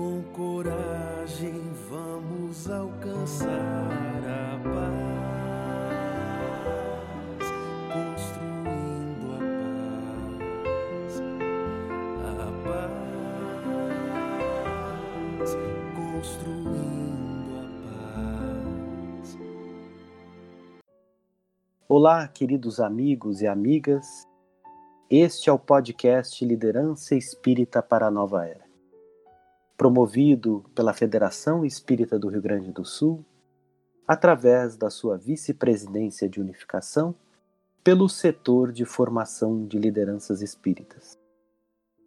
Com coragem vamos alcançar a paz, construindo a paz, a paz, construindo a paz. Olá, queridos amigos e amigas. Este é o podcast Liderança Espírita para a Nova Era promovido pela Federação Espírita do Rio Grande do Sul, através da sua vice-presidência de unificação, pelo setor de formação de lideranças espíritas.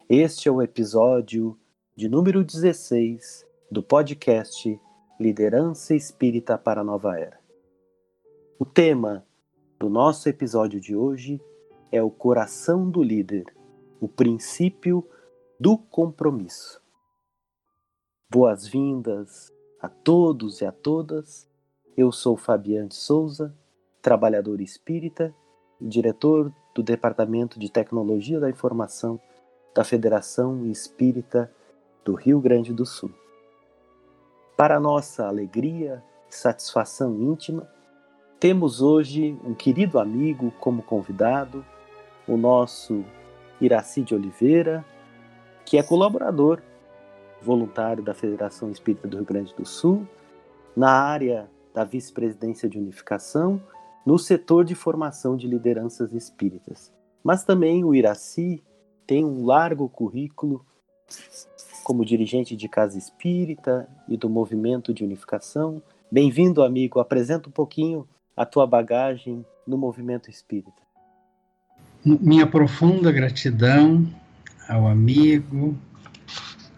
Este é o episódio de número 16 do podcast Liderança Espírita para a Nova Era. O tema do nosso episódio de hoje é o coração do líder, o princípio do compromisso. Boas-vindas a todos e a todas. Eu sou Fabiano Souza, trabalhador espírita e diretor do Departamento de Tecnologia da Informação da Federação Espírita do Rio Grande do Sul. Para nossa alegria e satisfação íntima, temos hoje um querido amigo como convidado, o nosso Iraci de Oliveira, que é colaborador voluntário da Federação Espírita do Rio Grande do Sul, na área da vice-presidência de unificação, no setor de formação de lideranças espíritas. Mas também o Iraci tem um largo currículo como dirigente de casa espírita e do movimento de unificação. Bem-vindo, amigo. Apresenta um pouquinho a tua bagagem no movimento espírita. Minha profunda gratidão ao amigo,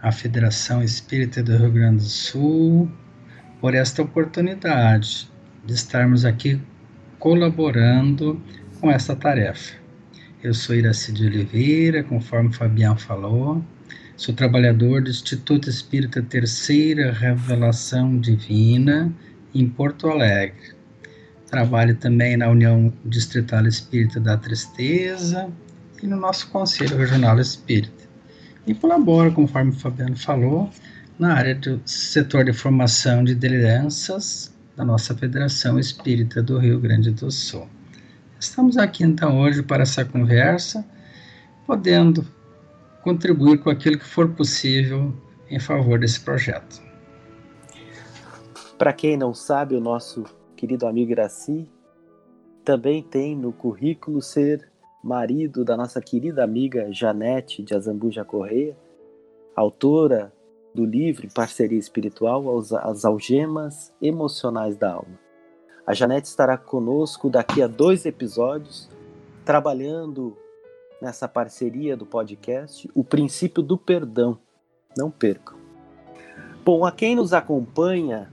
à Federação Espírita do Rio Grande do Sul por esta oportunidade de estarmos aqui colaborando com essa tarefa. Eu sou Iraci de Oliveira, conforme o Fabiano falou, sou trabalhador do Instituto Espírita Terceira Revelação Divina em Porto Alegre. Trabalho também na União Distrital Espírita da Tristeza e no nosso Conselho Regional Espírita e colabora, conforme o Fabiano falou, na área do setor de formação de lideranças da nossa Federação Espírita do Rio Grande do Sul. Estamos aqui então hoje para essa conversa, podendo contribuir com aquilo que for possível em favor desse projeto. Para quem não sabe, o nosso querido amigo Iraci também tem no currículo ser marido da nossa querida amiga Janete de Azambuja Correia, autora do livro Parceria Espiritual As Algemas Emocionais da Alma. A Janete estará conosco daqui a dois episódios, trabalhando nessa parceria do podcast O Princípio do Perdão. Não percam. Bom, a quem nos acompanha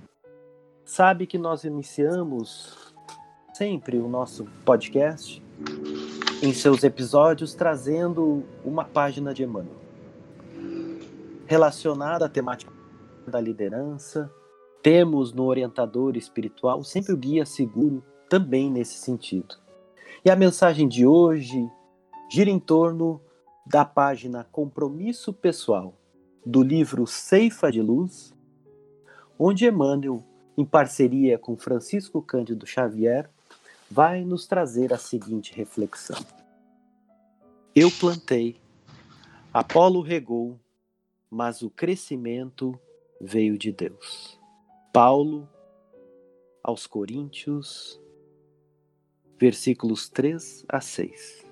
sabe que nós iniciamos sempre o nosso podcast em seus episódios trazendo uma página de Emmanuel relacionada à temática da liderança. Temos no orientador espiritual sempre o guia seguro também nesse sentido. E a mensagem de hoje gira em torno da página Compromisso Pessoal do livro Ceifa de Luz, onde Emmanuel, em parceria com Francisco Cândido Xavier, vai nos trazer a seguinte reflexão. Eu plantei, Apolo regou, mas o crescimento veio de Deus. Paulo aos Coríntios, versículos 3 a 6.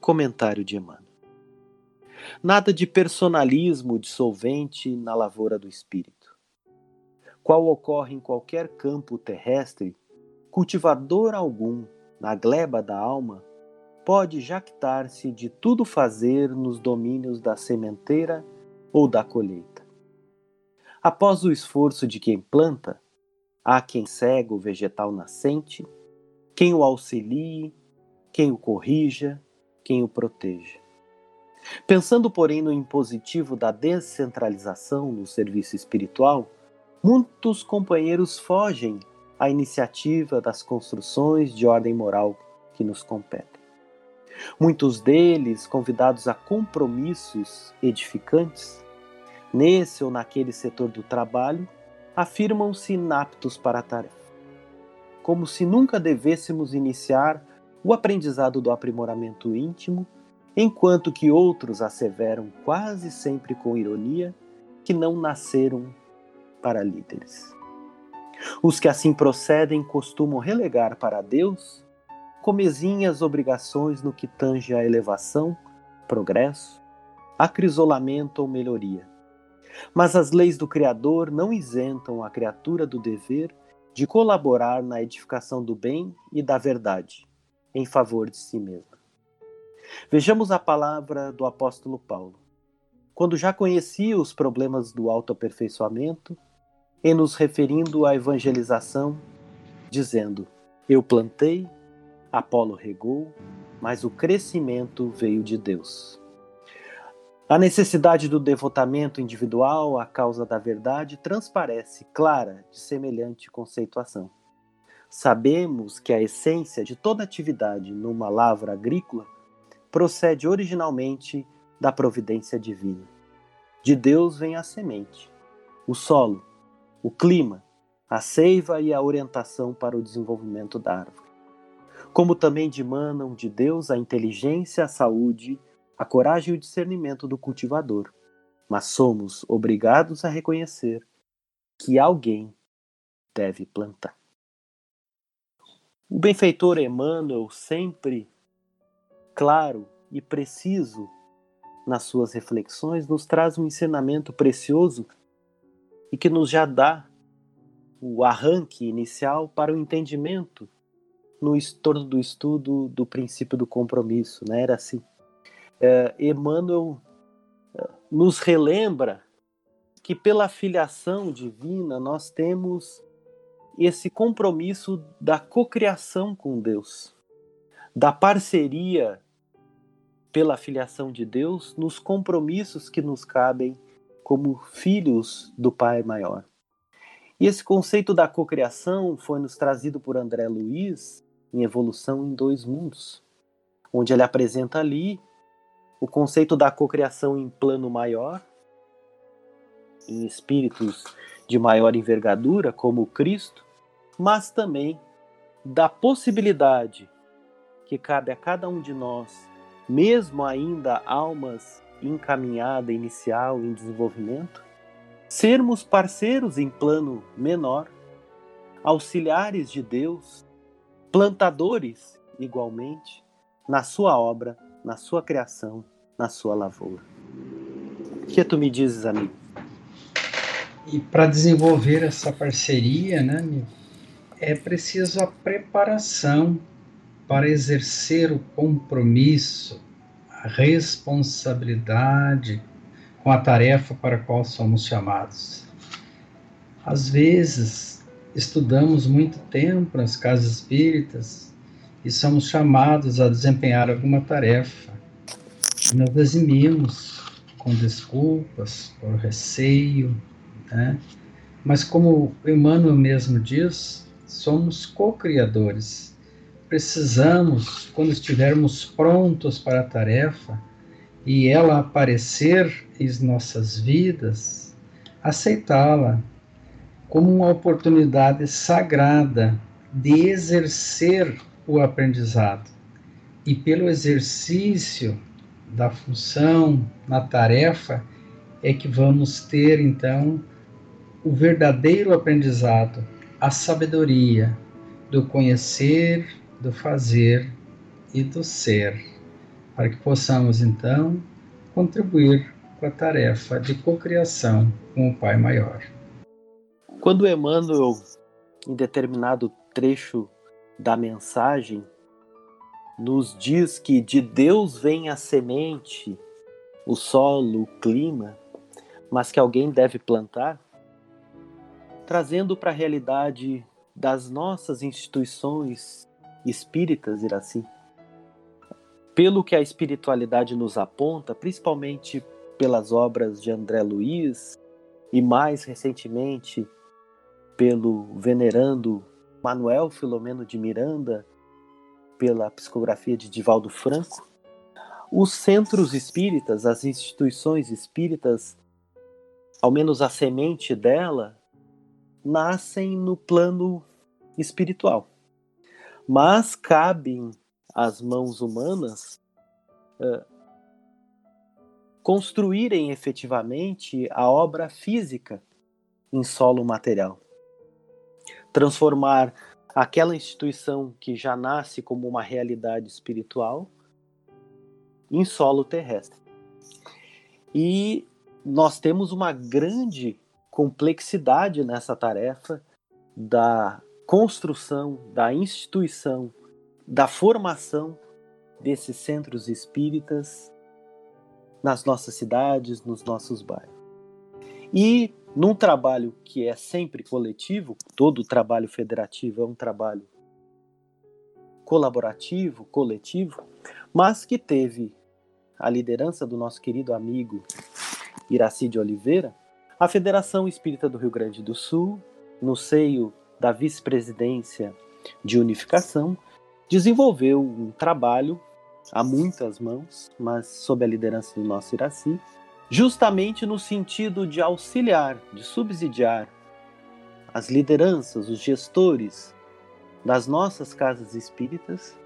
Comentário de Emmanuel. Nada de personalismo dissolvente na lavoura do espírito. Qual ocorre em qualquer campo terrestre, cultivador algum, na gleba da alma, pode jactar-se de tudo fazer nos domínios da sementeira ou da colheita. Após o esforço de quem planta, há quem cega o vegetal nascente, quem o auxilie, quem o corrija, quem o proteja. Pensando, porém, no impositivo da descentralização no serviço espiritual, muitos companheiros fogem a iniciativa das construções de ordem moral que nos competem. Muitos deles, convidados a compromissos edificantes, nesse ou naquele setor do trabalho, afirmam-se inaptos para a tarefa, como se nunca devêssemos iniciar o aprendizado do aprimoramento íntimo, enquanto que outros asseveram quase sempre com ironia que não nasceram para líderes. Os que assim procedem costumam relegar para Deus comezinhas obrigações no que tange à elevação, progresso, acrisolamento ou melhoria. Mas as leis do Criador não isentam a criatura do dever de colaborar na edificação do bem e da verdade, em favor de si mesma. Vejamos a palavra do apóstolo Paulo. Quando já conhecia os problemas do autoaperfeiçoamento, em nos referindo à evangelização, dizendo: Eu plantei, Apolo regou, mas o crescimento veio de Deus. A necessidade do devotamento individual à causa da verdade transparece clara de semelhante conceituação. Sabemos que a essência de toda atividade numa lavra agrícola procede originalmente da providência divina. De Deus vem a semente, o solo, o clima, a seiva e a orientação para o desenvolvimento da árvore. Como também dimanam de Deus a inteligência, a saúde, a coragem e o discernimento do cultivador. Mas somos obrigados a reconhecer que alguém deve plantar. O benfeitor Emmanuel, sempre claro e preciso nas suas reflexões, nos traz um ensinamento precioso e que nos já dá o arranque inicial para o entendimento no torno do estudo do princípio do compromisso, né? Era assim. É, Emmanuel é, nos relembra que pela filiação divina nós temos esse compromisso da cocriação com Deus, da parceria pela filiação de Deus nos compromissos que nos cabem como filhos do Pai maior. E esse conceito da cocriação foi nos trazido por André Luiz em Evolução em Dois Mundos, onde ele apresenta ali o conceito da cocriação em plano maior, em espíritos de maior envergadura, como Cristo, mas também da possibilidade que cabe a cada um de nós, mesmo ainda almas encaminhada inicial em desenvolvimento, sermos parceiros em plano menor, auxiliares de Deus, plantadores igualmente na sua obra, na sua criação, na sua lavoura. O que tu me dizes, amigo? E para desenvolver essa parceria, né, amigo, é preciso a preparação para exercer o compromisso responsabilidade com a tarefa para a qual somos chamados. Às vezes, estudamos muito tempo nas casas espíritas e somos chamados a desempenhar alguma tarefa. E nós eximimos com desculpas, por receio, né? Mas como Emmanuel mesmo diz, somos co-criadores precisamos, quando estivermos prontos para a tarefa e ela aparecer em nossas vidas, aceitá-la como uma oportunidade sagrada de exercer o aprendizado. E pelo exercício da função, na tarefa, é que vamos ter então o verdadeiro aprendizado, a sabedoria do conhecer do fazer e do ser, para que possamos então contribuir com a tarefa de cocriação com o Pai Maior. Quando Emmanuel, em determinado trecho da mensagem, nos diz que de Deus vem a semente, o solo, o clima, mas que alguém deve plantar, trazendo para a realidade das nossas instituições espíritas, Iraci, pelo que a espiritualidade nos aponta, principalmente pelas obras de André Luiz e mais recentemente pelo venerando Manuel Filomeno de Miranda, pela psicografia de Divaldo Franco, os centros espíritas, as instituições espíritas, ao menos a semente dela, nascem no plano espiritual. Mas cabem às mãos humanas uh, construírem efetivamente a obra física em solo material. Transformar aquela instituição que já nasce como uma realidade espiritual em solo terrestre. E nós temos uma grande complexidade nessa tarefa da construção, da instituição, da formação desses centros espíritas nas nossas cidades, nos nossos bairros. E num trabalho que é sempre coletivo, todo trabalho federativo é um trabalho colaborativo, coletivo, mas que teve a liderança do nosso querido amigo Iraci de Oliveira, a Federação Espírita do Rio Grande do Sul, no seio da vice-presidência de unificação, desenvolveu um trabalho a muitas mãos, mas sob a liderança do nosso Iraci, justamente no sentido de auxiliar, de subsidiar as lideranças, os gestores das nossas casas espíritas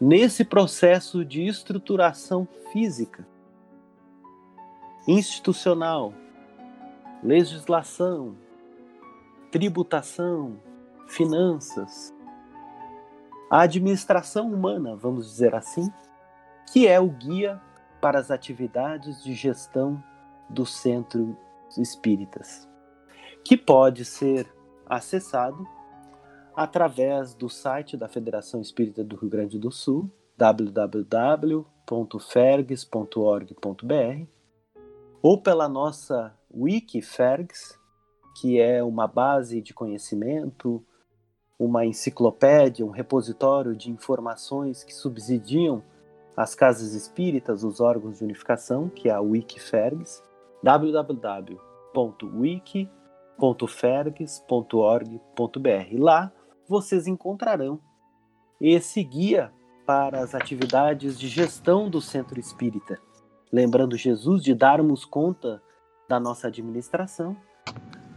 nesse processo de estruturação física, institucional, legislação, tributação, finanças, a administração humana, vamos dizer assim, que é o guia para as atividades de gestão do centro espíritas, que pode ser acessado através do site da Federação Espírita do Rio Grande do Sul, www.fergs.org.br, ou pela nossa Wiki Fergs, que é uma base de conhecimento, uma enciclopédia, um repositório de informações que subsidiam as casas espíritas, os órgãos de unificação, que é a Wikifergs, www.wiki.fergs.org.br. Lá vocês encontrarão esse guia para as atividades de gestão do centro espírita. Lembrando Jesus de darmos conta da nossa administração,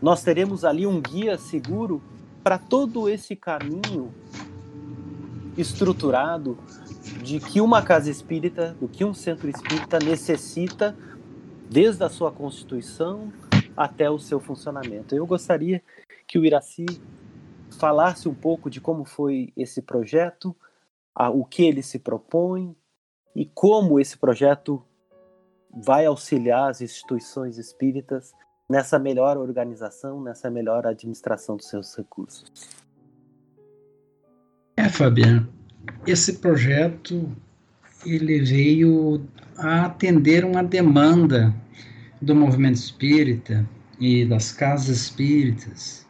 nós teremos ali um guia seguro para todo esse caminho estruturado de que uma casa espírita, do que um centro espírita necessita desde a sua constituição até o seu funcionamento. Eu gostaria que o Iraci falasse um pouco de como foi esse projeto, a, o que ele se propõe e como esse projeto vai auxiliar as instituições espíritas nessa melhor organização, nessa melhor administração dos seus recursos. É, Fabiano, esse projeto ele veio a atender uma demanda do movimento espírita e das casas espíritas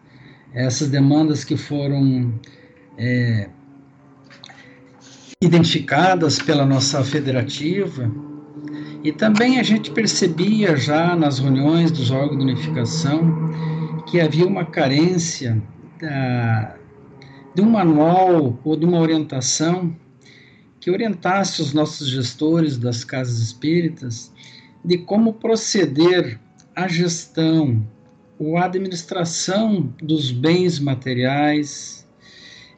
essas demandas que foram é, identificadas pela nossa federativa, e também a gente percebia já nas reuniões dos órgãos de unificação que havia uma carência da, de um manual ou de uma orientação que orientasse os nossos gestores das casas espíritas de como proceder à gestão ou a administração dos bens materiais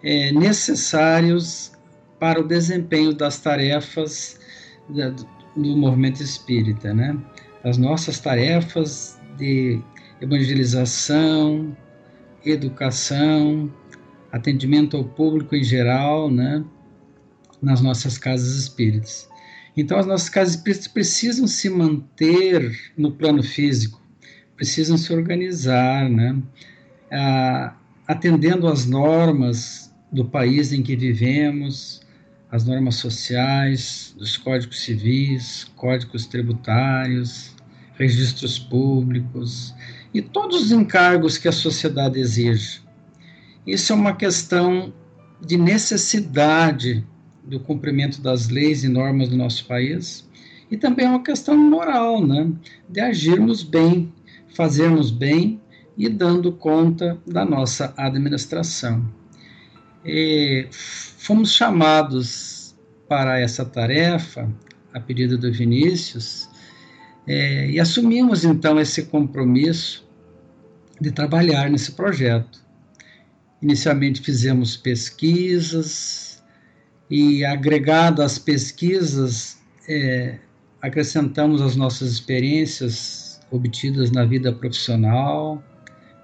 é, necessários para o desempenho das tarefas do movimento espírita, né? As nossas tarefas de evangelização, educação, atendimento ao público em geral, né? Nas nossas casas espíritas. Então, as nossas casas espíritas precisam se manter no plano físico, precisam se organizar, né? Ah, atendendo às normas do país em que vivemos, as normas sociais, dos códigos civis, códigos tributários, registros públicos e todos os encargos que a sociedade exige. Isso é uma questão de necessidade do cumprimento das leis e normas do nosso país e também é uma questão moral, né, de agirmos bem fazermos bem e dando conta da nossa administração. E fomos chamados para essa tarefa, a pedido do Vinícius, É, e assumimos então esse compromisso de trabalhar nesse projeto. Inicialmente fizemos pesquisas e, agregado às pesquisas, é, acrescentamos as nossas experiências obtidas na vida profissional,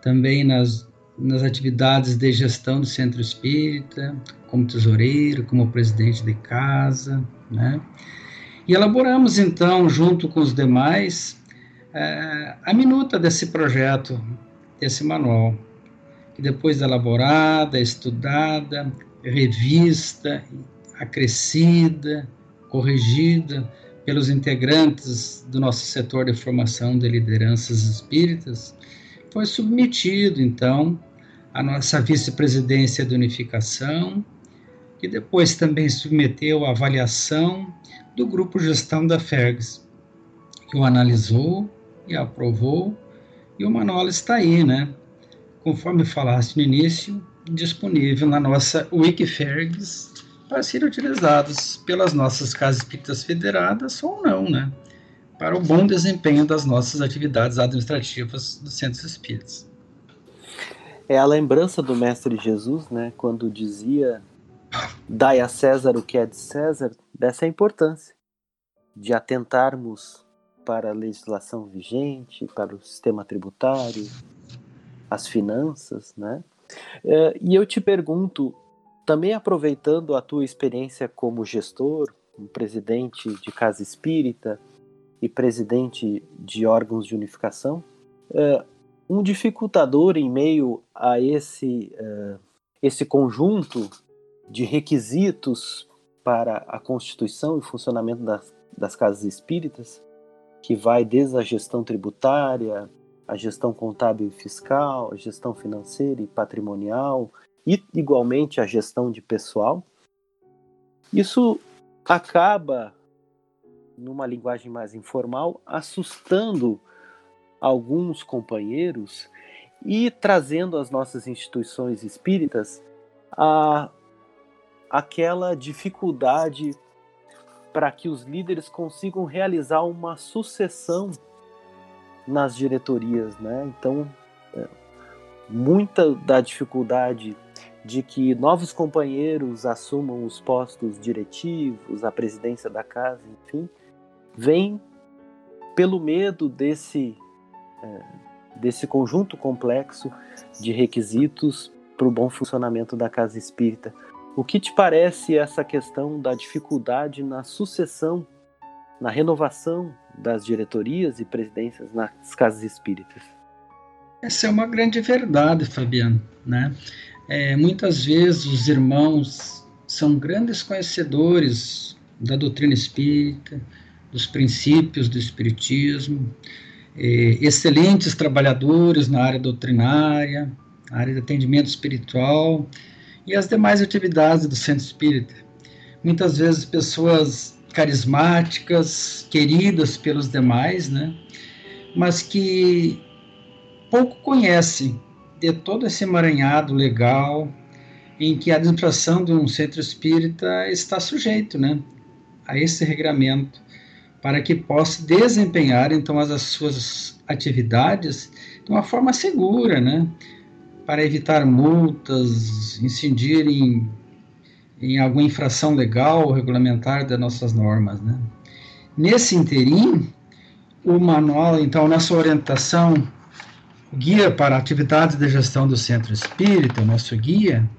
também nas, nas atividades de gestão do centro espírita, como tesoureiro, como presidente de casa, né? E elaboramos então, junto com os demais, é, a minuta desse projeto, desse manual, que depois elaborada, estudada, revista, acrescida, corrigida pelos integrantes do nosso setor de formação de lideranças espíritas, foi submetido então à nossa vice-presidência de unificação, que depois também submeteu à avaliação do grupo gestão da FERGS, que o analisou e aprovou, e o manual está aí, né? Conforme falaste no início, disponível na nossa Wikifergs para serem utilizados pelas nossas casas espíritas federadas ou não, né? Para o bom desempenho das nossas atividades administrativas dos centros espíritas. É a lembrança do Mestre Jesus, né, quando dizia dai a César o que é de César, dessa importância de atentarmos para a legislação vigente, para o sistema tributário, as finanças, né? É, e eu te pergunto, também aproveitando a tua experiência como gestor, presidente de casa espírita e presidente de órgãos de unificação, é, um dificultador em meio a esse, é, esse conjunto de requisitos para a constituição e funcionamento das, das casas espíritas, que vai desde a gestão tributária, a gestão contábil e fiscal, a gestão financeira e patrimonial, e igualmente a gestão de pessoal. Isso acaba, numa linguagem mais informal, assustando alguns companheiros e trazendo às nossas instituições espíritas a aquela dificuldade para que os líderes consigam realizar uma sucessão nas diretorias, né? Então, é, muita da dificuldade de que novos companheiros assumam os postos diretivos, a presidência da casa, enfim, vem pelo medo desse desse conjunto complexo de requisitos para o bom funcionamento da casa espírita. O que te parece essa questão da dificuldade na sucessão, na renovação das diretorias e presidências nas casas espíritas? Essa é uma grande verdade, Fabiano. Né? É, muitas vezes os irmãos são grandes conhecedores da doutrina espírita, dos princípios do espiritismo, é, excelentes trabalhadores na área doutrinária, área de atendimento espiritual, e as demais atividades do centro espírita. Muitas vezes pessoas carismáticas, queridas pelos demais, né? Mas que pouco conhecem de todo esse emaranhado legal em que a administração de um centro espírita está sujeito, né? A esse regramento para que possa desempenhar então as, as suas atividades de uma forma segura, né? para evitar multas, incidir em, em alguma infração legal ou regulamentar das nossas normas. Né? Nesse interim, o manual, então, nossa orientação, guia para atividades de gestão do centro espírita, o nosso guia,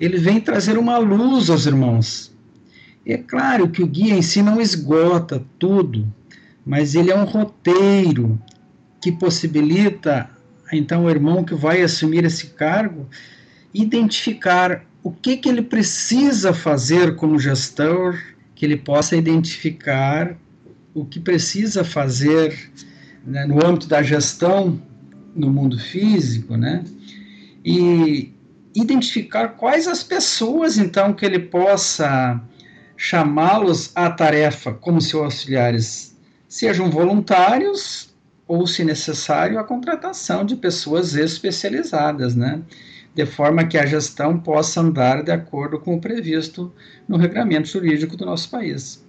ele vem trazer uma luz aos irmãos. É claro que o guia em si não esgota tudo, mas ele é um roteiro que possibilita então o irmão que vai assumir esse cargo identificar o que, que ele precisa fazer como gestor, que ele possa identificar o que precisa fazer né, no âmbito da gestão no mundo físico, né? E identificar quais as pessoas, então, que ele possa chamá-los à tarefa como seus auxiliares, sejam voluntários ou, se necessário, a contratação de pessoas especializadas, né? de forma que a gestão possa andar de acordo com o previsto no regramento jurídico do nosso país.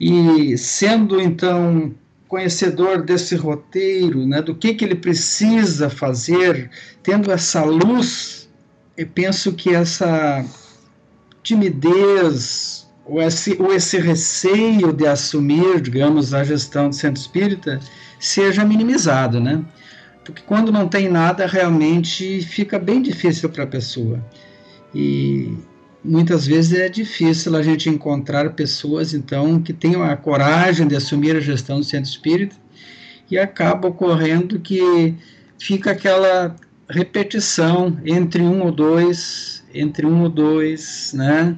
E sendo então conhecedor desse roteiro, né, do que, que ele precisa fazer, tendo essa luz, eu penso que essa timidez, ou esse, ou esse receio de assumir, digamos, a gestão do centro espírita, seja minimizado, né? Porque quando não tem nada, realmente fica bem difícil para a pessoa. E muitas vezes é difícil a gente encontrar pessoas, então, que tenham a coragem de assumir a gestão do centro espírita e acaba ocorrendo que fica aquela repetição entre um ou dois, entre um ou dois, né,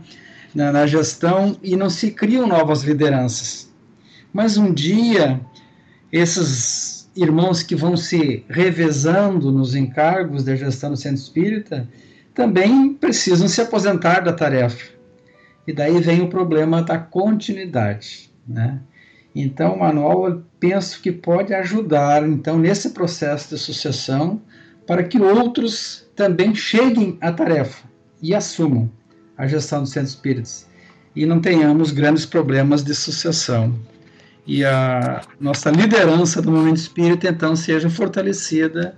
na, na gestão e não se criam novas lideranças. Mas um dia, esses irmãos que vão se revezando nos encargos da gestão do centro espírita também precisam se aposentar da tarefa. E daí vem o problema da continuidade, né? Então, o manual eu penso que pode ajudar então nesse processo de sucessão para que outros também cheguem à tarefa e assumam a gestão dos centros espíritas e não tenhamos grandes problemas de sucessão. E a nossa liderança do movimento espírita então seja fortalecida,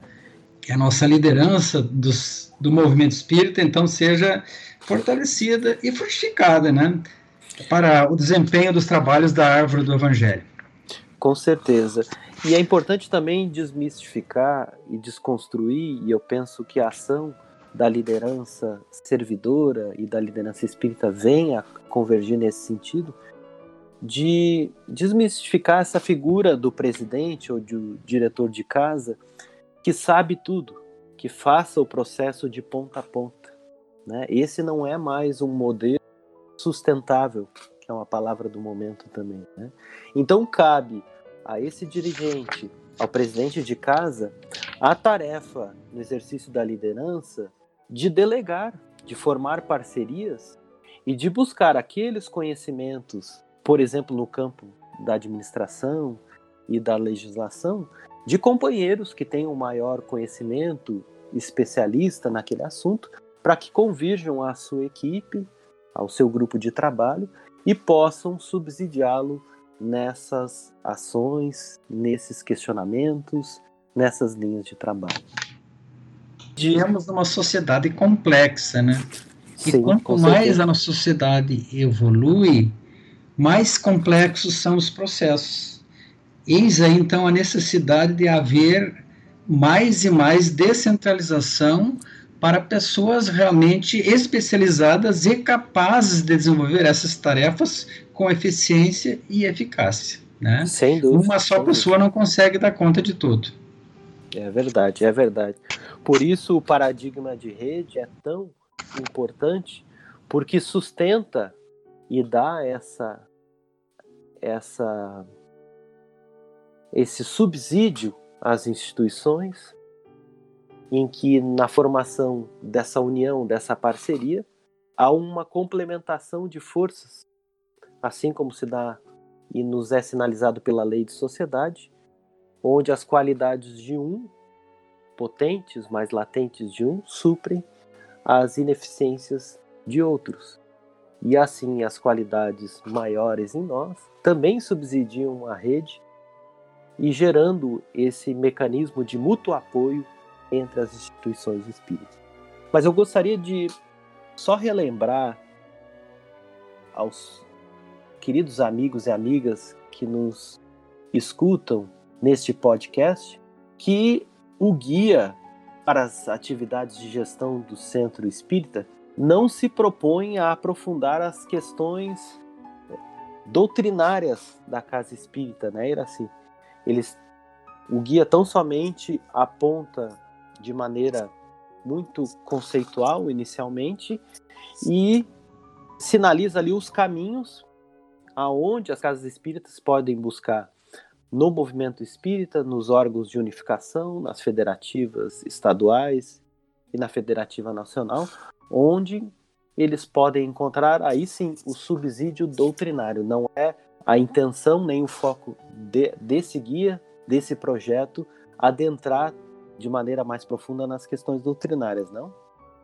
que a nossa liderança dos, do movimento espírita então seja fortalecida e fortificada, né? Para o desempenho dos trabalhos da árvore do Evangelho. Com certeza. E é importante também desmistificar e desconstruir, e eu penso que a ação da liderança servidora e da liderança espírita vem a convergir nesse sentido, de desmistificar essa figura do presidente ou do diretor de casa que sabe tudo, que faça o processo de ponta a ponta. Né? Esse não é mais um modelo sustentável, que é uma palavra do momento também. Né? Então cabe a esse dirigente, ao presidente de casa, a tarefa no exercício da liderança de delegar, de formar parcerias e de buscar aqueles conhecimentos, por exemplo, no campo da administração e da legislação, de companheiros que tenham maior conhecimento especialista naquele assunto, para que convirjam à sua equipe, ao seu grupo de trabalho e possam subsidiá-lo nessas ações, nesses questionamentos, nessas linhas de trabalho. Vivemos numa sociedade complexa, né? E Sim, quanto mais a nossa sociedade evolui, mais complexos são os processos. Eis aí então a necessidade de haver mais e mais descentralização para pessoas realmente especializadas e capazes de desenvolver essas tarefas com eficiência e eficácia. Né? Sem dúvida. Uma só pessoa dúvida. não consegue dar conta de tudo. É verdade, é verdade. Por isso o paradigma de rede é tão importante, porque sustenta e dá essa essa esse subsídio às instituições em que na formação dessa união, dessa parceria, há uma complementação de forças. Assim como se dá e nos é sinalizado pela lei de sociedade, onde as qualidades de um, potentes, mais latentes de um, suprem as ineficiências de outros. E assim as qualidades maiores em nós também subsidiam a rede e gerando esse mecanismo de mútuo apoio entre as instituições espíritas. Mas eu gostaria de só relembrar aos queridos amigos e amigas que nos escutam neste podcast, que o guia para as atividades de gestão do Centro Espírita não se propõe a aprofundar as questões doutrinárias da casa espírita, né, Iraci? Eles, o guia tão somente aponta de maneira muito conceitual inicialmente e sinaliza ali os caminhos aonde as casas espíritas podem buscar no movimento espírita, nos órgãos de unificação, nas federativas estaduais e na federativa nacional, onde eles podem encontrar aí sim o subsídio doutrinário. Não é a intenção nem o foco de, desse guia, desse projeto, adentrar de maneira mais profunda nas questões doutrinárias, não?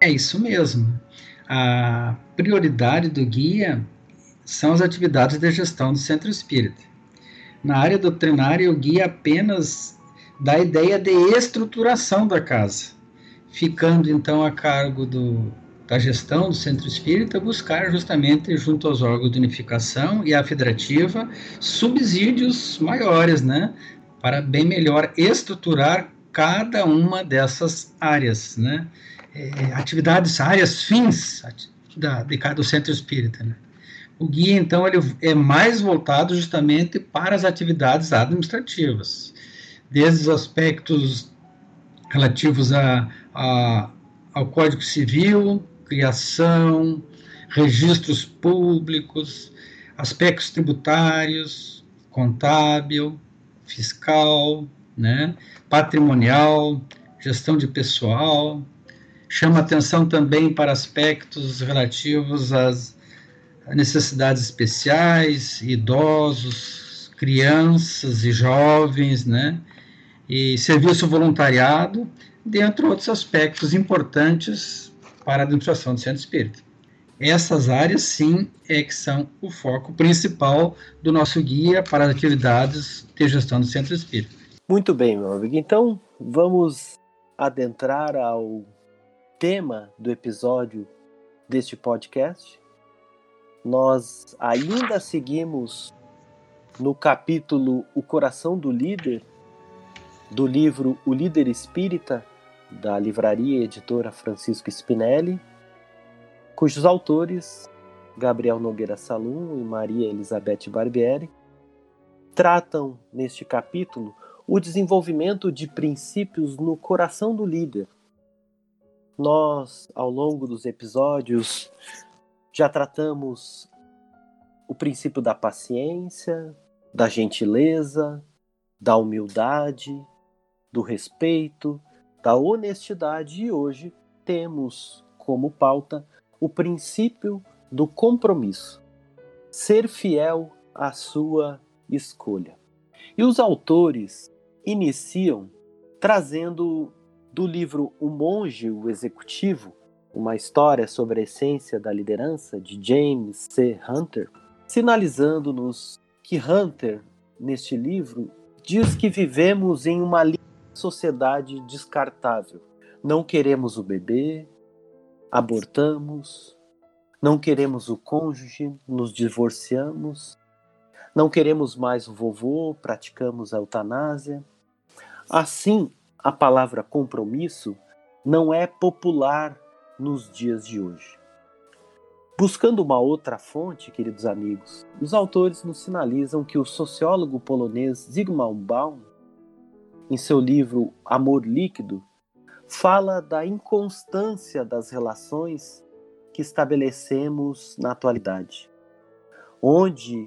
É isso mesmo. A prioridade do guia são as atividades de gestão do centro espírita. Na área doutrinária, o guia apenas dá a ideia de estruturação da casa, ficando então a cargo do, da gestão do centro espírita buscar justamente junto aos órgãos de unificação e à federativa subsídios maiores, né, para bem melhor estruturar cada uma dessas áreas, né, é, atividades, áreas fins da, de cada centro espírita, né. O guia, então, ele é mais voltado justamente para as atividades administrativas, desde os aspectos relativos a, a, ao Código Civil, criação, registros públicos, aspectos tributários, contábil, fiscal, né, patrimonial, gestão de pessoal. Chama atenção também para aspectos relativos às necessidades especiais, idosos, crianças e jovens, né? E serviço voluntariado, dentre outros aspectos importantes para a administração do centro espírita. Essas áreas, sim, é que são o foco principal do nosso guia para as atividades de gestão do centro espírita. Muito bem, meu amigo. Então, vamos adentrar ao tema do episódio deste podcast, nós ainda seguimos no capítulo O Coração do Líder, do livro O Líder Espírita, da livraria editora Francisco Spinelli, cujos autores, Gabriel Nogueira Salum e Maria Elizabeth Barbieri, tratam neste capítulo o desenvolvimento de princípios no coração do líder. Nós, ao longo dos episódios, já tratamos o princípio da paciência, da gentileza, da humildade, do respeito, da honestidade e hoje temos como pauta o princípio do compromisso. Ser fiel à sua escolha. E os autores iniciam trazendo do livro O Monge, o Executivo, uma história sobre a essência da liderança de James C. Hunter, sinalizando-nos que Hunter, neste livro, diz que vivemos em uma sociedade descartável. Não queremos o bebê, abortamos, não queremos o cônjuge, nos divorciamos, não queremos mais o vovô, praticamos a eutanásia. Assim, a palavra compromisso não é popular nos dias de hoje. Buscando uma outra fonte, queridos amigos, os autores nos sinalizam que o sociólogo polonês Zygmunt Baum, em seu livro Amor Líquido, fala da inconstância das relações que estabelecemos na atualidade, onde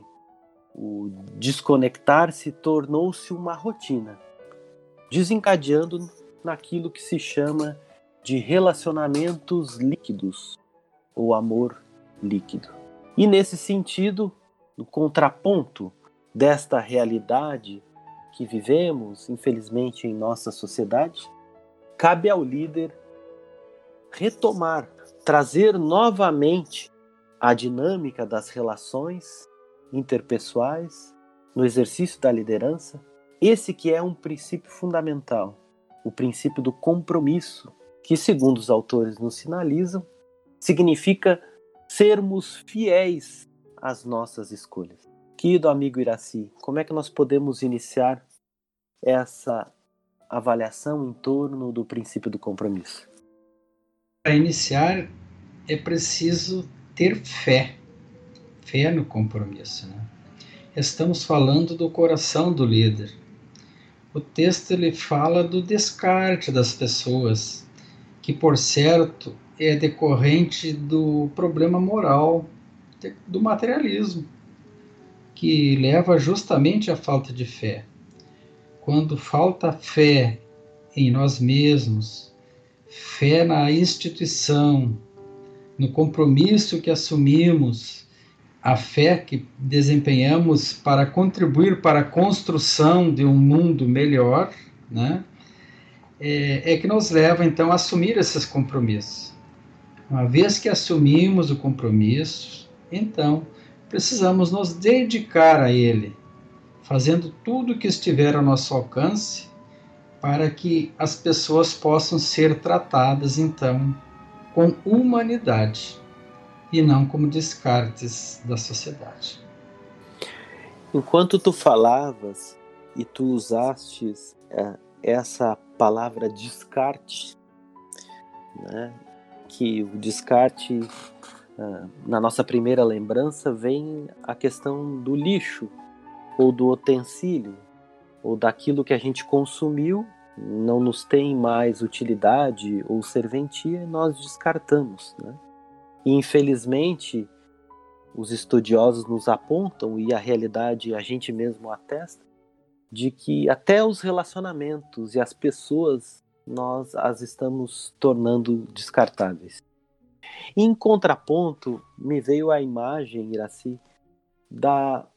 o desconectar-se tornou-se uma rotina, desencadeando naquilo que se chama de relacionamentos líquidos ou amor líquido. E nesse sentido, no contraponto desta realidade que vivemos, infelizmente, em nossa sociedade, cabe ao líder retomar, trazer novamente a dinâmica das relações interpessoais no exercício da liderança, esse que é um princípio fundamental, o princípio do compromisso que, segundo os autores nos sinalizam, significa sermos fiéis às nossas escolhas. Querido amigo Iraci, como é que nós podemos iniciar essa avaliação em torno do princípio do compromisso? Para iniciar, é preciso ter fé, fé no compromisso. Né? Estamos falando do coração do líder. O texto ele fala do descarte das pessoas, que, por certo, é decorrente do problema moral, do materialismo, que leva justamente à falta de fé. Quando falta fé em nós mesmos, fé na instituição, no compromisso que assumimos, a fé que desempenhamos para contribuir para a construção de um mundo melhor, né? É, é que nos leva então a assumir esses compromissos. Uma vez que assumimos o compromisso, então precisamos nos dedicar a ele fazendo tudo o que estiver ao nosso alcance para que as pessoas possam ser tratadas então com humanidade e não como descartes da sociedade. Enquanto tu falavas e tu usastes é, essa palavra descarte, né, que o descarte é, na nossa primeira lembrança vem a questão do lixo ou do utensílio ou daquilo que a gente consumiu não nos tem mais utilidade ou serventia, nós descartamos. Né? E infelizmente, os estudiosos nos apontam, e a realidade a gente mesmo atesta, de que até os relacionamentos e as pessoas nós as estamos tornando descartáveis. Em contraponto, me veio a imagem, Iraci, da,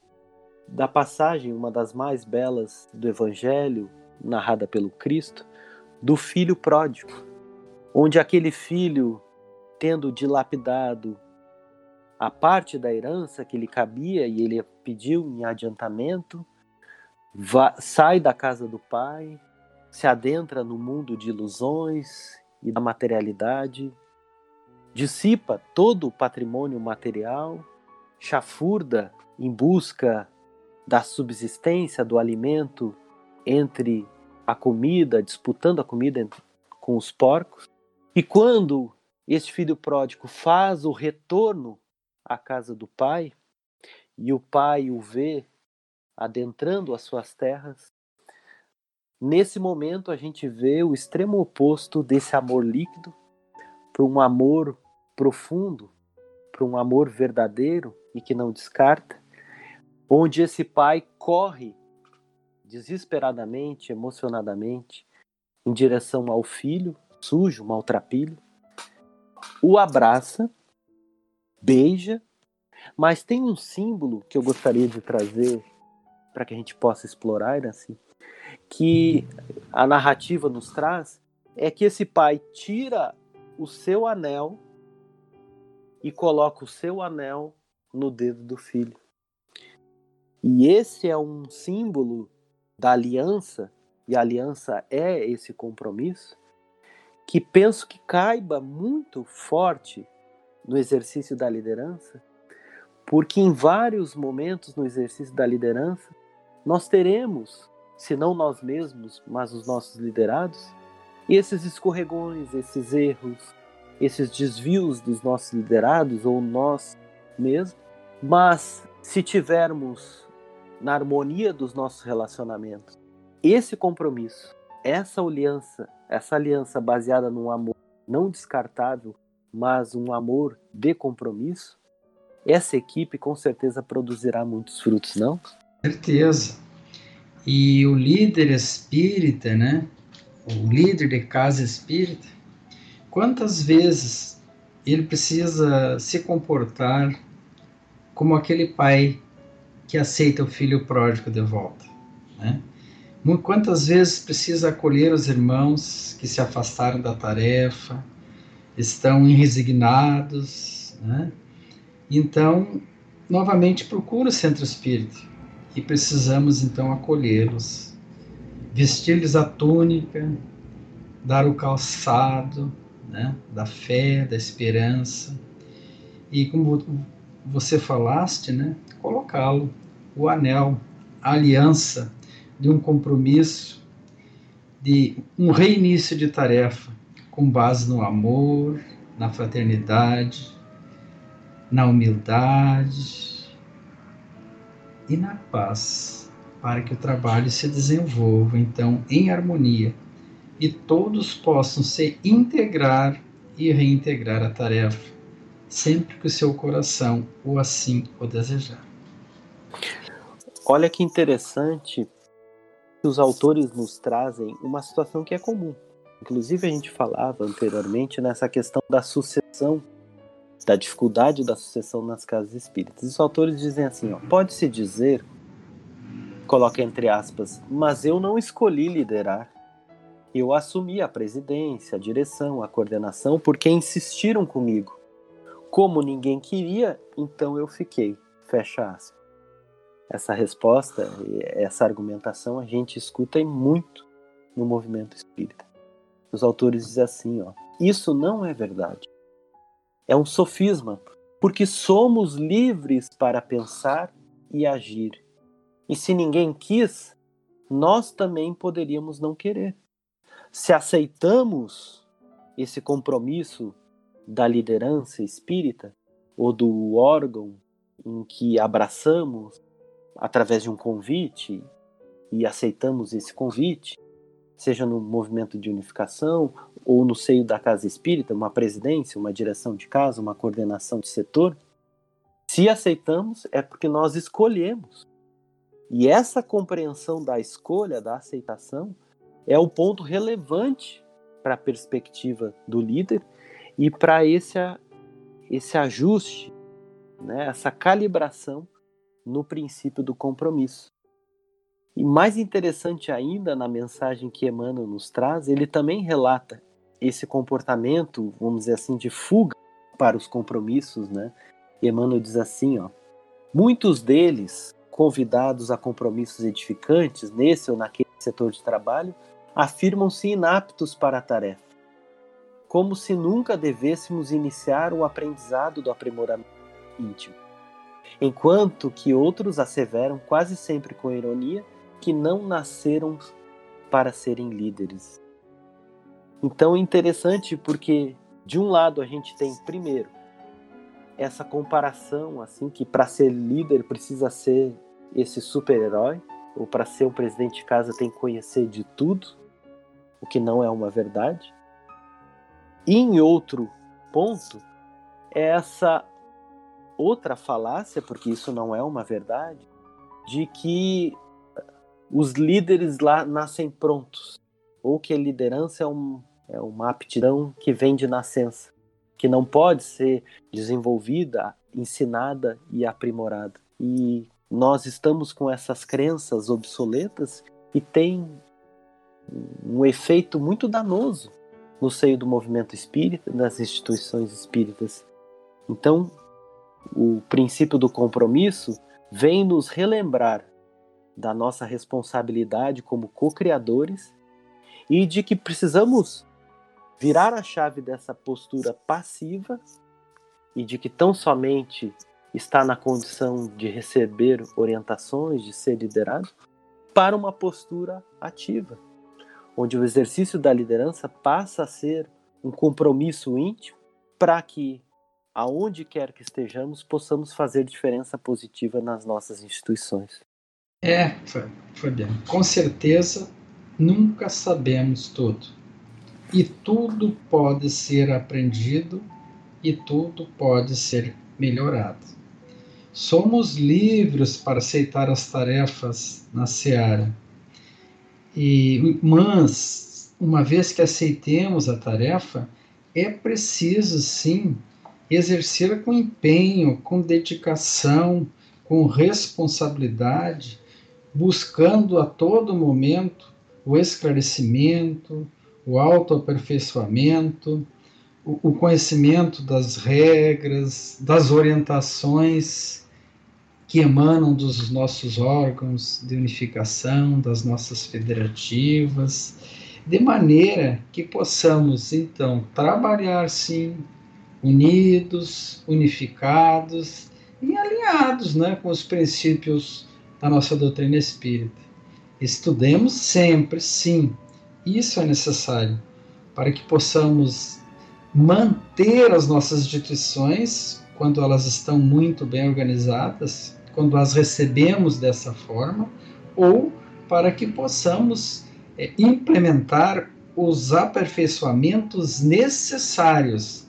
da passagem, uma das mais belas do Evangelho, narrada pelo Cristo, do filho pródigo, onde aquele filho, tendo dilapidado a parte da herança que lhe cabia e ele pediu em adiantamento, sai da casa do pai, se adentra no mundo de ilusões e da materialidade, dissipa todo o patrimônio material, chafurda em busca da subsistência, do alimento entre a comida, disputando a comida com os porcos. E quando este filho pródigo faz o retorno à casa do pai, e o pai o vê adentrando as suas terras, nesse momento a gente vê o extremo oposto desse amor líquido para um amor profundo, para um amor verdadeiro e que não descarta, onde esse pai corre desesperadamente, emocionadamente, em direção ao filho, sujo, maltrapilho, o abraça, beija, mas tem um símbolo que eu gostaria de trazer para que a gente possa explorar, assim, que a narrativa nos traz, é que esse pai tira o seu anel e coloca o seu anel no dedo do filho. E esse é um símbolo da aliança, e a aliança é esse compromisso, que penso que caiba muito forte no exercício da liderança, porque em vários momentos no exercício da liderança, nós teremos, se não nós mesmos, mas os nossos liderados, esses escorregões, esses erros, esses desvios dos nossos liderados ou nós mesmos, mas se tivermos na harmonia dos nossos relacionamentos. Esse compromisso, essa aliança, essa aliança baseada num amor não descartável, mas um amor de compromisso, essa equipe com certeza produzirá muitos frutos, não? Certeza. E o líder espírita, né? O líder de casa espírita, quantas vezes ele precisa se comportar como aquele pai que aceita o filho pródigo de volta. Né? Quantas vezes precisa acolher os irmãos que se afastaram da tarefa, estão resignados, né? Então, novamente procura o centro espírita e precisamos então acolhê-los, vestir-lhes a túnica, dar o calçado, né? Da fé, da esperança e como você falaste, né? colocá-lo, o anel, a aliança de um compromisso, de um reinício de tarefa, com base no amor, na fraternidade, na humildade e na paz, para que o trabalho se desenvolva então em harmonia e todos possam se integrar e reintegrar a tarefa, sempre que o seu coração o assim o desejar. Olha que interessante que os autores nos trazem uma situação que é comum. Inclusive a gente falava anteriormente nessa questão da sucessão, da dificuldade da sucessão nas casas espíritas. Os autores dizem assim, pode-se dizer, coloca entre aspas, mas eu não escolhi liderar. Eu assumi a presidência, a direção, a coordenação porque insistiram comigo. Como ninguém queria, então eu fiquei. Fecha aspas. essa resposta, essa argumentação, a gente escuta muito no movimento espírita. Os autores dizem assim, ó, isso não é verdade. É um sofisma, porque somos livres para pensar e agir. E se ninguém quis, nós também poderíamos não querer. Se aceitamos esse compromisso da liderança espírita ou do órgão em que abraçamos através de um convite e aceitamos esse convite, seja no movimento de unificação ou no seio da casa espírita, uma presidência, uma direção de casa, uma coordenação de setor, se aceitamos é porque nós escolhemos. E essa compreensão da escolha, da aceitação, é o ponto relevante para a perspectiva do líder e para esse, esse ajuste, né, essa calibração no princípio do compromisso. E mais interessante ainda na mensagem que Emmanuel nos traz, ele também relata esse comportamento, vamos dizer assim, de fuga para os compromissos, né? Emmanuel diz assim, ó: Muitos deles, convidados a compromissos edificantes nesse ou naquele setor de trabalho, afirmam-se inaptos para a tarefa, como se nunca devêssemos iniciar o aprendizado do aprimoramento íntimo enquanto que outros asseveram, quase sempre com ironia, que não nasceram para serem líderes. Então é interessante porque de um lado a gente tem primeiro essa comparação assim que para ser líder precisa ser esse super-herói ou para ser um presidente de casa tem que conhecer de tudo, o que não é uma verdade. E em outro ponto é essa outra falácia, porque isso não é uma verdade, de que os líderes lá nascem prontos, ou que a liderança é, um, é uma aptidão que vem de nascença, que não pode ser desenvolvida, ensinada e aprimorada. E nós estamos com essas crenças obsoletas e tem um efeito muito danoso no seio do movimento espírita, das instituições espíritas. Então, o princípio do compromisso vem nos relembrar da nossa responsabilidade como co-criadores e de que precisamos virar a chave dessa postura passiva e de que tão somente está na condição de receber orientações, de ser liderado, para uma postura ativa, onde o exercício da liderança passa a ser um compromisso íntimo para que aonde quer que estejamos, possamos fazer diferença positiva nas nossas instituições. É, Fabiano, com certeza nunca sabemos tudo. E tudo pode ser aprendido e tudo pode ser melhorado. Somos livres para aceitar as tarefas na seara. E, mas, uma vez que aceitemos a tarefa, é preciso sim exercê-la com empenho, com dedicação, com responsabilidade, buscando a todo momento o esclarecimento, o autoaperfeiçoamento, o conhecimento das regras, das orientações que emanam dos nossos órgãos de unificação, das nossas federativas, de maneira que possamos então trabalhar sim unidos, unificados e alinhados né, com os princípios da nossa doutrina espírita. Estudemos sempre, sim, isso é necessário para que possamos manter as nossas instituições quando elas estão muito bem organizadas, quando as recebemos dessa forma, ou para que possamos é, implementar os aperfeiçoamentos necessários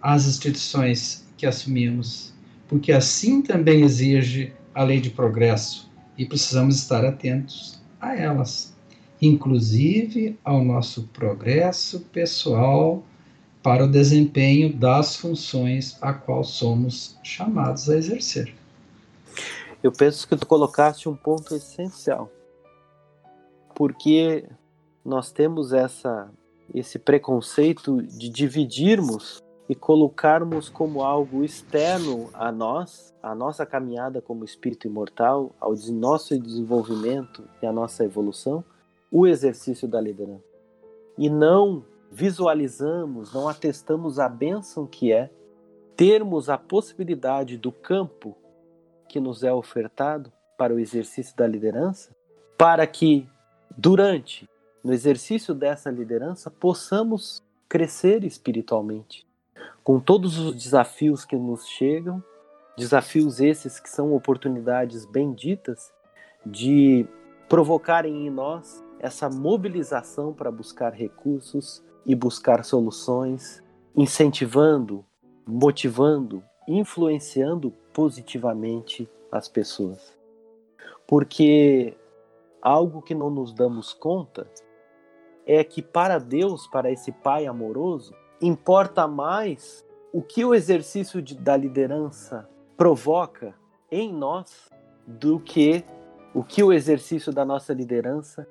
às instituições que assumimos, porque assim também exige a lei de progresso e precisamos estar atentos a elas, inclusive ao nosso progresso pessoal para o desempenho das funções a qual somos chamados a exercer. Eu penso que tu colocaste um ponto essencial, porque nós temos essa esse preconceito de dividirmos e colocarmos como algo externo a nós, a nossa caminhada como espírito imortal, ao nosso desenvolvimento e a nossa evolução, o exercício da liderança. E não visualizamos, não atestamos a bênção que é termos a possibilidade do campo que nos é ofertado para o exercício da liderança, para que durante no exercício dessa liderança possamos crescer espiritualmente, com todos os desafios que nos chegam, desafios esses que são oportunidades benditas de provocarem em nós essa mobilização para buscar recursos e buscar soluções, incentivando, motivando, influenciando positivamente as pessoas. Porque algo que não nos damos conta é que para Deus, para esse Pai amoroso, importa mais o que o exercício de, da liderança provoca em nós do que o que o exercício da nossa liderança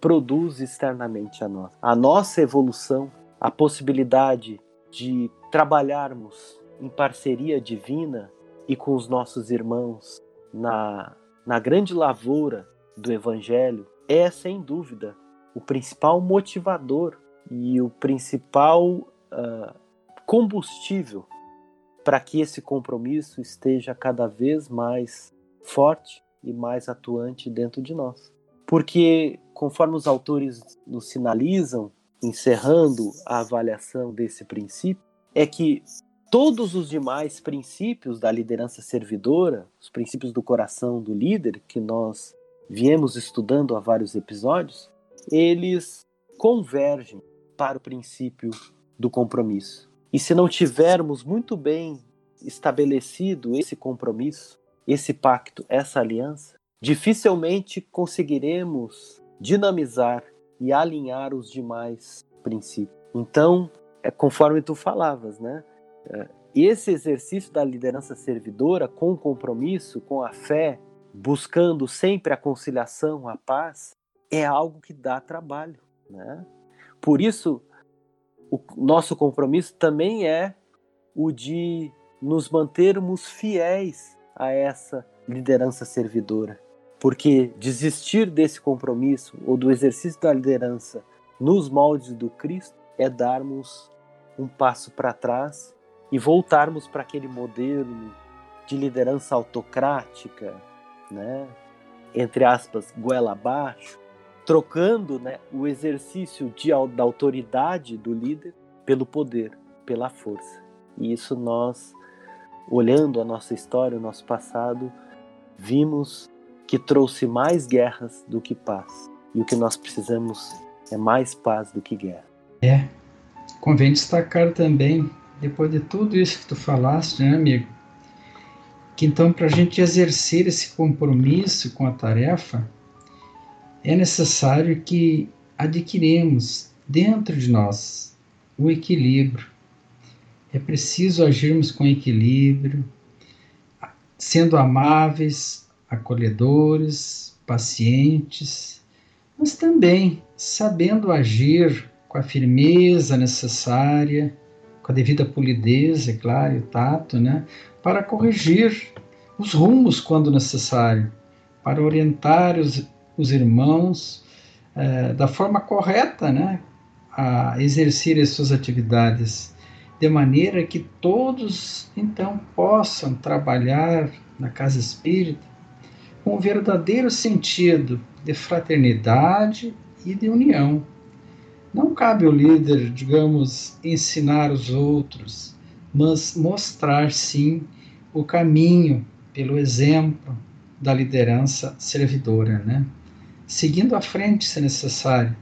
produz externamente a nós. A nossa evolução, a possibilidade de trabalharmos em parceria divina e com os nossos irmãos na, na grande lavoura do Evangelho é, sem dúvida, o principal motivador e o principal uh, combustível para que esse compromisso esteja cada vez mais forte e mais atuante dentro de nós. Porque, conforme os autores nos sinalizam, encerrando a avaliação desse princípio, é que todos os demais princípios da liderança servidora, os princípios do coração do líder, que nós viemos estudando há vários episódios, eles convergem para o princípio do compromisso. E se não tivermos muito bem estabelecido esse compromisso, esse pacto, essa aliança, dificilmente conseguiremos dinamizar e alinhar os demais princípios. Então, é conforme tu falavas, né? É, esse exercício da liderança servidora com compromisso, com a fé, buscando sempre a conciliação, a paz, é algo que dá trabalho, né? Por isso, o nosso compromisso também é o de nos mantermos fiéis a essa liderança servidora. Porque desistir desse compromisso ou do exercício da liderança nos moldes do Cristo é darmos um passo para trás e voltarmos para aquele modelo de liderança autocrática, né? entre aspas, goela abaixo, trocando né, o exercício de, da autoridade do líder pelo poder, pela força. E isso nós, olhando a nossa história, o nosso passado, vimos que trouxe mais guerras do que paz. E o que nós precisamos é mais paz do que guerra. É. Convém destacar também, depois de tudo isso que tu falaste, né, amigo? Que então, para a gente exercer esse compromisso com a tarefa, é necessário que adquirirmos dentro de nós o equilíbrio. É preciso agirmos com equilíbrio, sendo amáveis, acolhedores, pacientes, mas também sabendo agir com a firmeza necessária, com a devida polidez, é claro, e o tato, né, para corrigir os rumos quando necessário, para orientar os, os irmãos é, da forma correta, né, a exercer as suas atividades, de maneira que todos então possam trabalhar na casa espírita com o verdadeiro sentido de fraternidade e de união. Não cabe ao líder, digamos, ensinar os outros, mas mostrar sim o caminho pelo exemplo da liderança servidora, né? Seguindo à frente se necessário,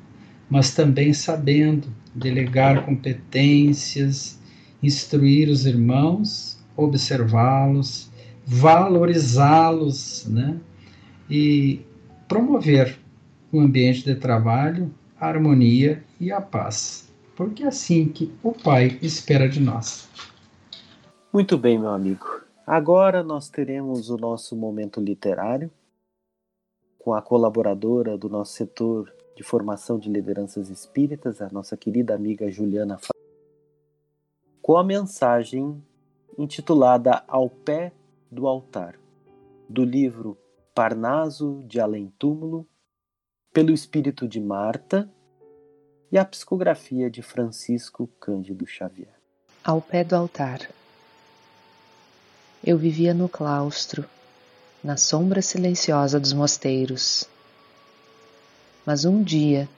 mas também sabendo delegar competências, instruir os irmãos, observá-los, valorizá-los, né? E promover um ambiente de trabalho, a harmonia e a paz. Porque é assim que o Pai espera de nós. Muito bem, meu amigo. Agora nós teremos o nosso momento literário com a colaboradora do nosso setor de formação de lideranças espíritas, a nossa querida amiga Juliana. com a mensagem intitulada Ao Pé do Altar, do livro Parnaso de Além Túmulo, pelo espírito de Marta e a psicografia de Francisco Cândido Xavier. Ao pé do altar. Eu vivia no claustro, na sombra silenciosa dos mosteiros. Mas um dia,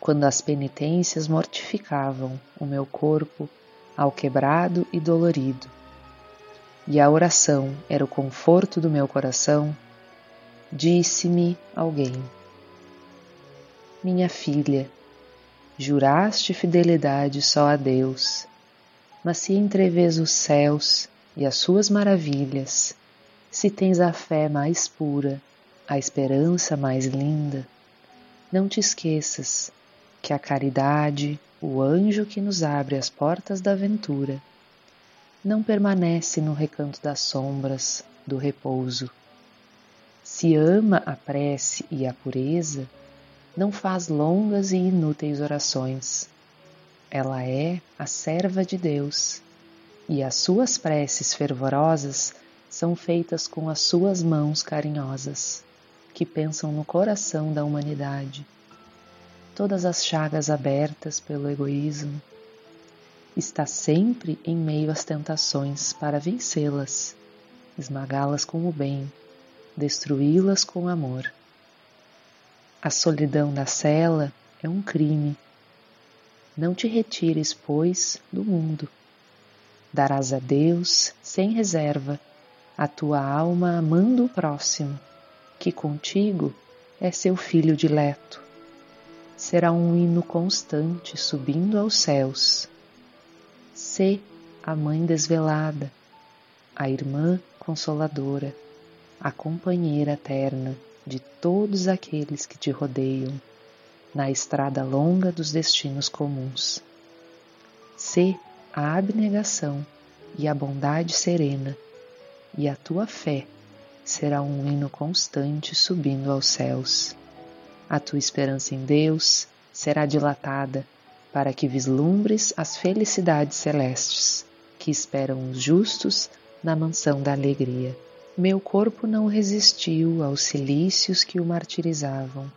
quando as penitências mortificavam o meu corpo ao quebrado e dolorido, e a oração era o conforto do meu coração, disse-me alguém: Minha filha, juraste fidelidade só a Deus, mas se entrevês os céus e as suas maravilhas, se tens a fé mais pura, a esperança mais linda, não te esqueças que a caridade, o anjo que nos abre as portas da ventura, não permanece no recanto das sombras do repouso. Se ama a prece e a pureza, não faz longas e inúteis orações. Ela é a serva de Deus, e as suas preces fervorosas são feitas com as suas mãos carinhosas, que pensam no coração da humanidade. Todas as chagas abertas pelo egoísmo, está sempre em meio às tentações para vencê-las, esmagá-las com o bem, destruí-las com amor. A solidão da cela é um crime. Não te retires, pois, do mundo. Darás a Deus, sem reserva, a tua alma amando o próximo, que contigo é seu filho dileto. Será um hino constante subindo aos céus. Sê a mãe desvelada, a irmã consoladora, a companheira eterna de todos aqueles que te rodeiam na estrada longa dos destinos comuns. Sê a abnegação e a bondade serena, e a tua fé será um hino constante subindo aos céus. A tua esperança em Deus será dilatada para que vislumbres as felicidades celestes que esperam os justos na mansão da alegria. Meu corpo não resistiu aos cilícios que o martirizavam,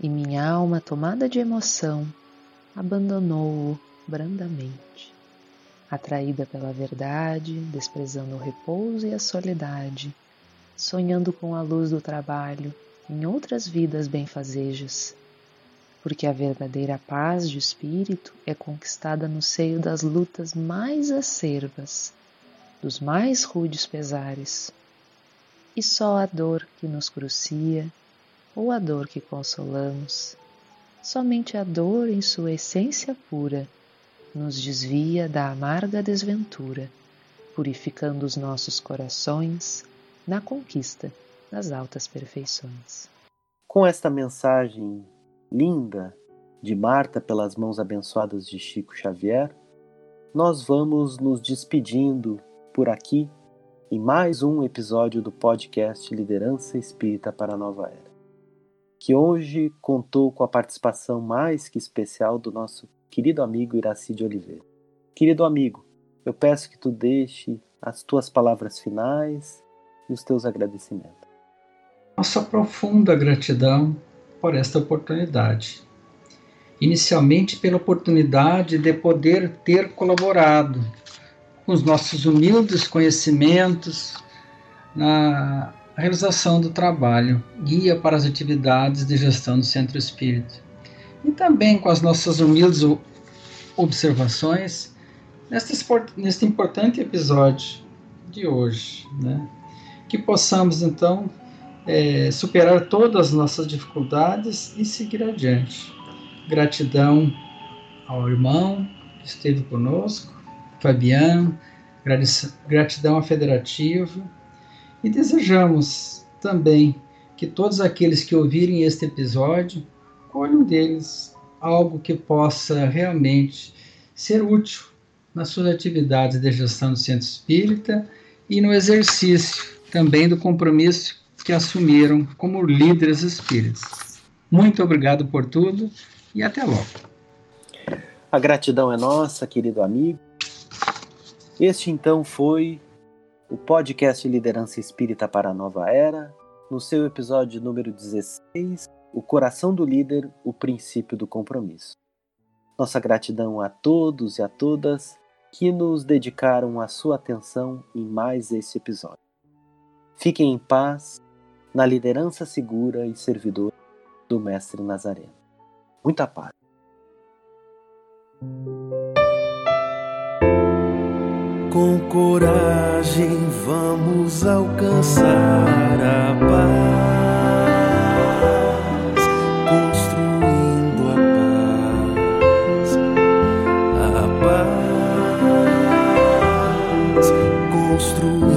e minha alma, tomada de emoção, abandonou-o brandamente. Atraída pela verdade, desprezando o repouso e a soledade, sonhando com a luz do trabalho em outras vidas benfazejas, porque a verdadeira paz de espírito é conquistada no seio das lutas mais acervas, dos mais rudes pesares. E só a dor que nos crucia ou a dor que consolamos, somente a dor em sua essência pura nos desvia da amarga desventura, purificando os nossos corações na conquista das altas perfeições. Com esta mensagem linda de Marta pelas mãos abençoadas de Chico Xavier, nós vamos nos despedindo por aqui em mais um episódio do podcast Liderança Espírita para a Nova Era, que hoje contou com a participação mais que especial do nosso querido amigo Iraci de Oliveira. Querido amigo, eu peço que tu deixe as tuas palavras finais e os teus agradecimentos. Nossa profunda gratidão por esta oportunidade. Inicialmente pela oportunidade de poder ter colaborado com os nossos humildes conhecimentos na realização do trabalho, guia para as atividades de gestão do Centro Espírita. E também com as nossas humildes observações neste, importante episódio de hoje. Né? Que possamos, então, é, superar todas as nossas dificuldades e seguir adiante. Gratidão ao irmão que esteve conosco, Fabiano, gratidão à Federativa e desejamos também que todos aqueles que ouvirem este episódio colham deles algo que possa realmente ser útil nas suas atividades de gestão do centro espírita e no exercício também do compromisso que assumiram como líderes espíritas. Muito obrigado por tudo e até logo. A gratidão é nossa, querido amigo. Este então foi o podcast Liderança Espírita para a Nova Era, no seu episódio número 16, O Coração do Líder, o Princípio do Compromisso. Nossa gratidão a todos e a todas que nos dedicaram a sua atenção em mais esse episódio. Fiquem em paz, na liderança segura e servidor do Mestre Nazareno. Muita paz. Com coragem vamos alcançar a paz. monstro.